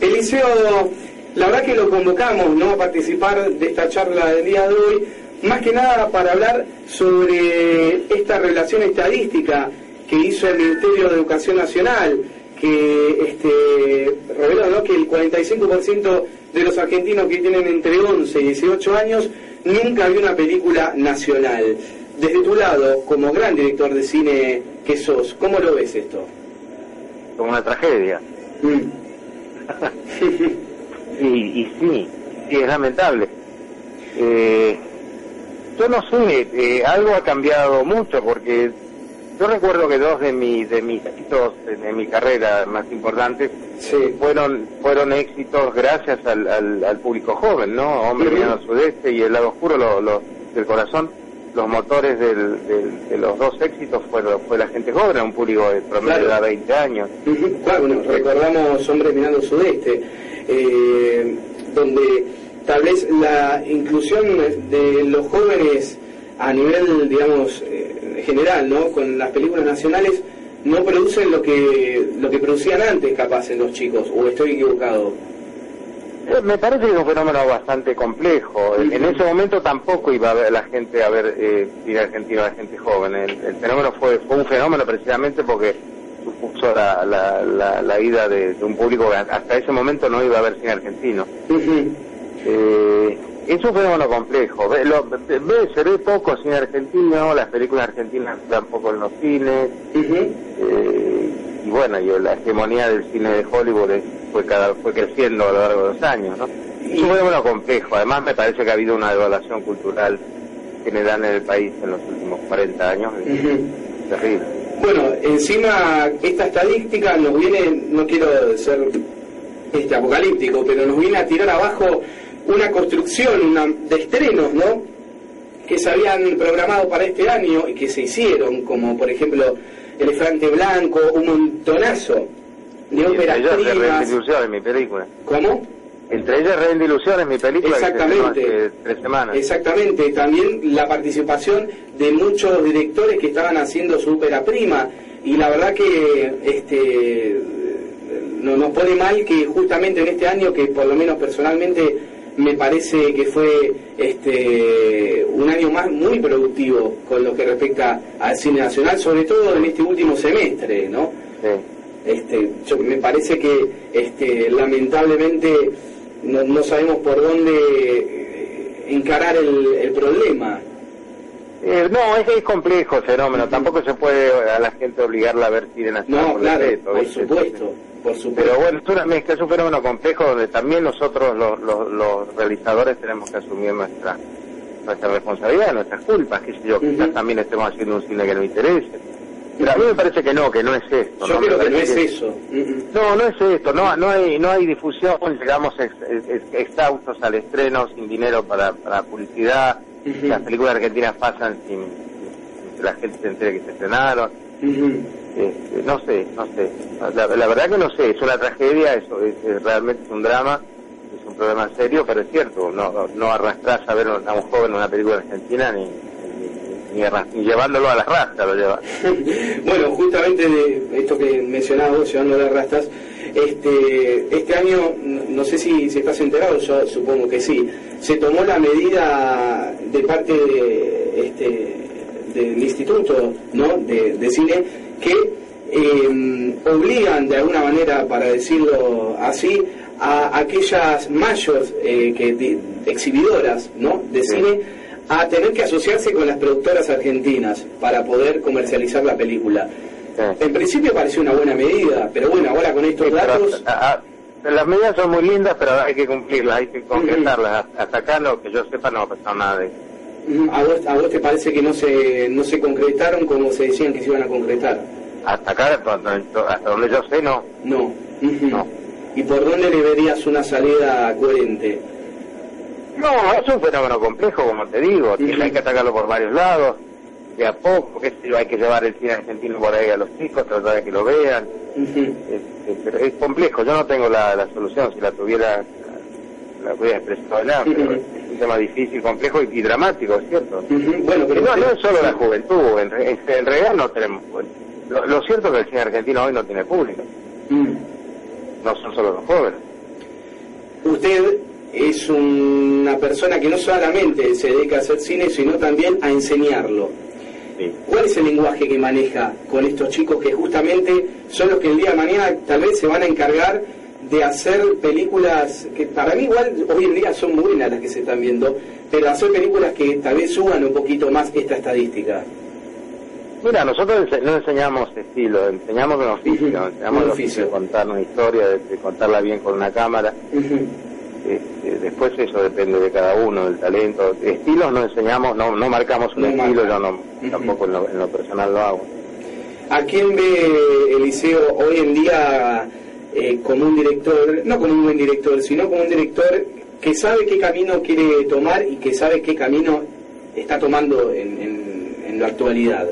Eliseo, la verdad que lo convocamos ¿no? a participar de esta charla del día de hoy, más que nada para hablar sobre esta relación estadística que hizo el Ministerio de Educación Nacional, que este, reveló ¿no? que el 45% de los argentinos que tienen entre 11 y 18 años nunca vio una película nacional. Desde tu lado, como gran director de cine que sos, ¿cómo lo ves esto? Como una tragedia. Mm. y, y sí, sí, es lamentable. Eh, yo no sé, eh, algo ha cambiado mucho porque yo recuerdo que dos de, mi, de mis éxitos de mi carrera más importantes Sí. fueron fueron éxitos gracias al, al, al público joven, ¿no? Hombre. Mirando al Sudeste y El Lado Oscuro lo, lo- del Corazón. Los motores del, del- de los dos éxitos fueron, fue la gente joven, un público de promedio Claro. de edad 20 años. Bueno, recordamos Hombres Mirando Sudeste, eh, donde tal vez la inclusión de los jóvenes a nivel, digamos, eh, general, ¿no? Con las películas nacionales no producen lo que lo que producían antes, capaz, en los chicos, o estoy equivocado. Eh, Me parece que es un fenómeno bastante complejo. En- ese momento tampoco iba a ver la gente a ver eh, cine argentino a la gente joven. El, el fenómeno fue, fue un fenómeno precisamente porque supuso la, la, la, la ida de, de un público que hasta ese momento no iba a ver cine argentino. Ujú, Eh, es un fenómeno complejo. Ve- lo- ve- se ve poco cine argentino, las películas argentinas se dan poco en los cines. eh, y bueno, y la hegemonía del cine de Hollywood es- fue cada fue creciendo a lo largo de los años, ¿no? Es un fenómeno complejo. Además, me parece que ha habido una devaluación cultural general en el país en los últimos 40 años. Terrible. Bueno, encima esta estadística nos viene, no quiero ser este apocalíptico, pero nos viene a tirar abajo una construcción una, de estrenos, ¿no? Que se habían programado para este año y que se hicieron, como por ejemplo Elefante Blanco, un montonazo de Y óperas entre ellas primas. Ilusiones, mi película. ¿Cómo? Entre ellas Rebelde Ilusiones, mi película, que se estrenó Exactamente. hace tres semanas. Exactamente, también la participación de muchos directores que estaban haciendo su ópera prima y la verdad que este no- nos pone mal que justamente en este año que por lo menos personalmente me parece que fue este un año más muy productivo con lo que respecta al cine nacional, sobre todo en este último semestre, ¿no? Sí. Este, yo, me parece que este, lamentablemente no, no sabemos por dónde eh, encarar el, el problema. Eh, no, es, es complejo el fenómeno. Tampoco se puede a la gente obligarla a ver nacional No, por claro, decreto, por ¿viste? supuesto, por supuesto. Pero bueno, es una mezcla, es un fenómeno complejo donde también nosotros, los, los, los realizadores, tenemos que asumir nuestra nuestra responsabilidad, nuestras culpas, qué sé yo, quizás también estemos haciendo un cine que no interese. Pero a mí me parece que no, que no es esto. yo ¿no? creo que no es eso. No, no es esto, no, no hay, no hay difusión, llegamos ex, ex- exhaustos al estreno, sin dinero para, para publicidad, las películas argentinas pasan sin, sin que la gente se entere que se estrenaron. Este, no sé, no sé, la, la verdad que no sé, es una tragedia, eso es, es realmente es un drama, es un problema serio, pero es cierto, no, no, arrastrás a ver a un joven en una película argentina ni, ni, ni llevándolo a las rastas lo lleva. bueno, justamente de esto que mencionaba vos, llevando las rastas, este, este año, no no sé si, si estás enterado, yo supongo que sí, se tomó la medida de parte de, este, del instituto ¿no? de, de cine que eh, obligan de alguna manera, para decirlo así, a aquellas mayores eh, que, de- exhibidoras ¿no? de Sí. cine a tener que asociarse con las productoras argentinas para poder comercializar la película. Sí. En principio pareció una buena medida, pero bueno, ahora con estos Sí, pero, datos... a- a- las medidas son muy lindas, pero hay que cumplirlas, hay que concretarlas. Hasta acá, no, que yo sepa, no ha pasado nada de eso. ¿A vos, ¿A vos te parece que no se, no se concretaron como se decían que se iban a concretar? Hasta acá, hasta donde- yo sé, no. No. No. ¿Y por dónde le verías una salida coherente? No, es un fenómeno complejo, como te digo. Hay que atacarlo por varios lados, de a poco. Que hay que llevar el cine argentino por ahí a los chicos, tratar de que lo vean. Este, pero es complejo. Yo no tengo la, solución. Si la tuviera, la hubiera expresado allá. Pero es un tema difícil, complejo y, dramático, ¿es cierto? Bueno, pero no, no es solo la juventud. En, en, realidad no tenemos. Lo, cierto es que el cine argentino hoy no tiene público. Mm. No son solo los jóvenes. Usted es una persona que no solamente se dedica a hacer cine, sino también a enseñarlo. ¿Cuál es el lenguaje que maneja con estos chicos que justamente son los que el día de mañana tal vez se van a encargar de hacer películas que para mí igual hoy en día son buenas las que se están viendo, pero hacer películas que tal vez suban un poquito más esta estadística? Mira, nosotros no enseñamos estilo, enseñamos un oficio, enseñamos oficio de contar una historia, de, contarla bien con una cámara. Este, después eso depende de cada uno, del talento. Estilos no enseñamos, no, no marcamos un estilo, yo no, tampoco en lo, personal lo hago. ¿A quién ve Eliseo hoy en día eh, como un director, no como un buen director, sino como un director que sabe qué camino quiere tomar y que sabe qué camino está tomando en, en, la actualidad?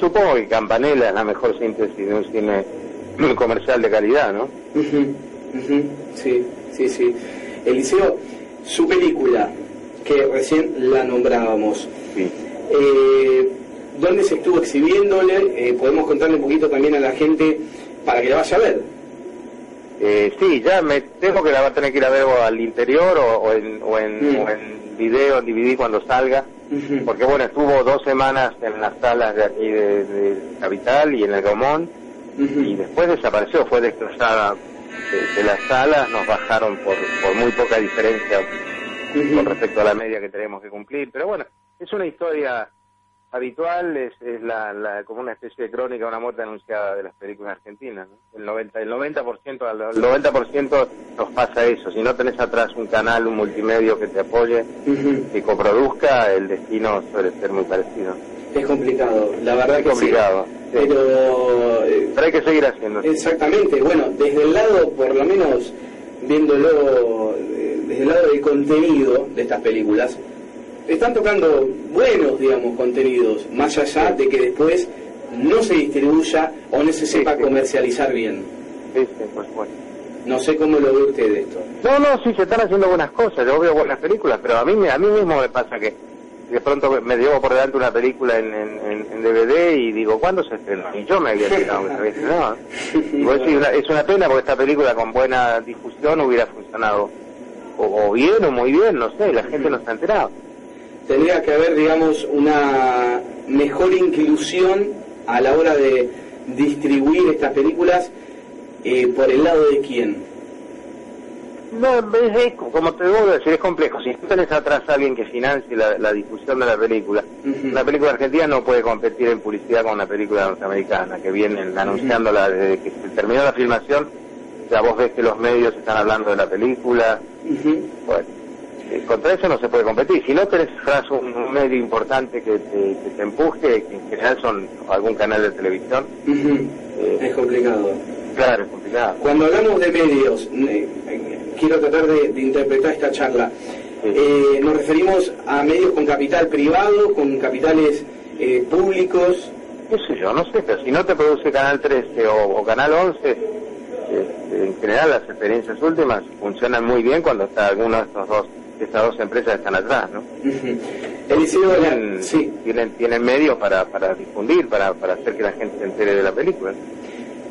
Supongo que Campanella es la mejor síntesis de un cine comercial de calidad, ¿no? Sí, sí, sí. Eliseo, su película, que recién la nombrábamos, eh, ¿dónde se estuvo exhibiéndole? Eh, podemos contarle un poquito también a la gente para que la vaya a ver. Eh, sí, ya me tengo que la va a tener que ir a ver al interior o, en, o, en, mm. en video, en DVD cuando salga, porque bueno, estuvo dos semanas en las salas de aquí de, Capital y en el Gomón, y después desapareció, fue destrozada de, las salas nos bajaron por, por muy poca diferencia con respecto a la media que tenemos que cumplir. Pero bueno, es una historia habitual, es, es la, como una especie de crónica, una muerte anunciada de las películas argentinas. El 90%, el 90%, el 90% nos pasa eso. Si no tenés atrás un canal, un multimedio que te apoye, que coproduzca, el destino suele ser muy parecido. Es complicado, la verdad es complicado. Pero, eh, pero hay que seguir haciendo. Exactamente, bueno, desde el lado, por lo menos viéndolo, eh, desde el lado del contenido de estas películas, están tocando buenos, digamos, contenidos, más allá de que después no se distribuya o no se sepa comercializar bien. Sí, pues bueno. No sé cómo lo ve usted esto. No, no, sí, se están haciendo buenas cosas, yo veo buenas películas, pero a mí, a mí mismo me pasa que de pronto me llevo por delante una película en, en, DVD y digo, ¿cuándo se estrenó? Y yo me había enterado que se es una pena porque esta película con buena difusión hubiera funcionado o, bien o muy bien, no sé, la gente no está enterado. Tendría que haber, digamos, una mejor inclusión a la hora de distribuir estas películas eh, por el lado de quién no, es, como te debo decir, es complejo. Si tú tenés atrás a alguien que financie la, difusión de la película, una película argentina no puede competir en publicidad con una película norteamericana, que vienen anunciándola desde que se terminó la filmación, ya vos ves que los medios están hablando de la película. Bueno, eh, contra eso no se puede competir. Si no tenés atrás un, medio importante que te, empuje, que en general son algún canal de televisión, eh, es complicado. Claro, es complicado. Cuando hablamos de medios, eh, quiero tratar de, interpretar esta charla. Eh, nos referimos a medios con capital privado, con capitales eh, públicos. ¿Qué sé yo? No sé, pero si no te produce Canal 13 o, Canal 11, este, en general las experiencias últimas funcionan muy bien cuando está alguna de estas dos, estas dos empresas están atrás, ¿no? tienen, sí. tienen, tienen medios para, para difundir, para, para hacer que la gente se entere de la película.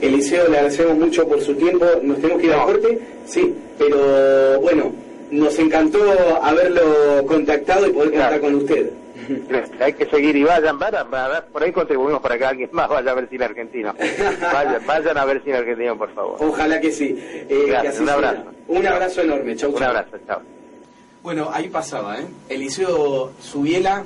Eliseo, le agradecemos mucho por su tiempo. Nos tenemos que ir a corte, sí, pero bueno, nos encantó haberlo contactado y poder contar con usted. Hay que seguir y vayan, vayan, por ahí contribuimos para que alguien más vaya a ver cine argentino. Vayan, vayan a ver cine argentino, por favor. Ojalá que sí. Eh, un abrazo. Un abrazo enorme. Chau, Un abrazo, chao. Bueno, ahí pasaba, ¿eh? Eliseo Subiela.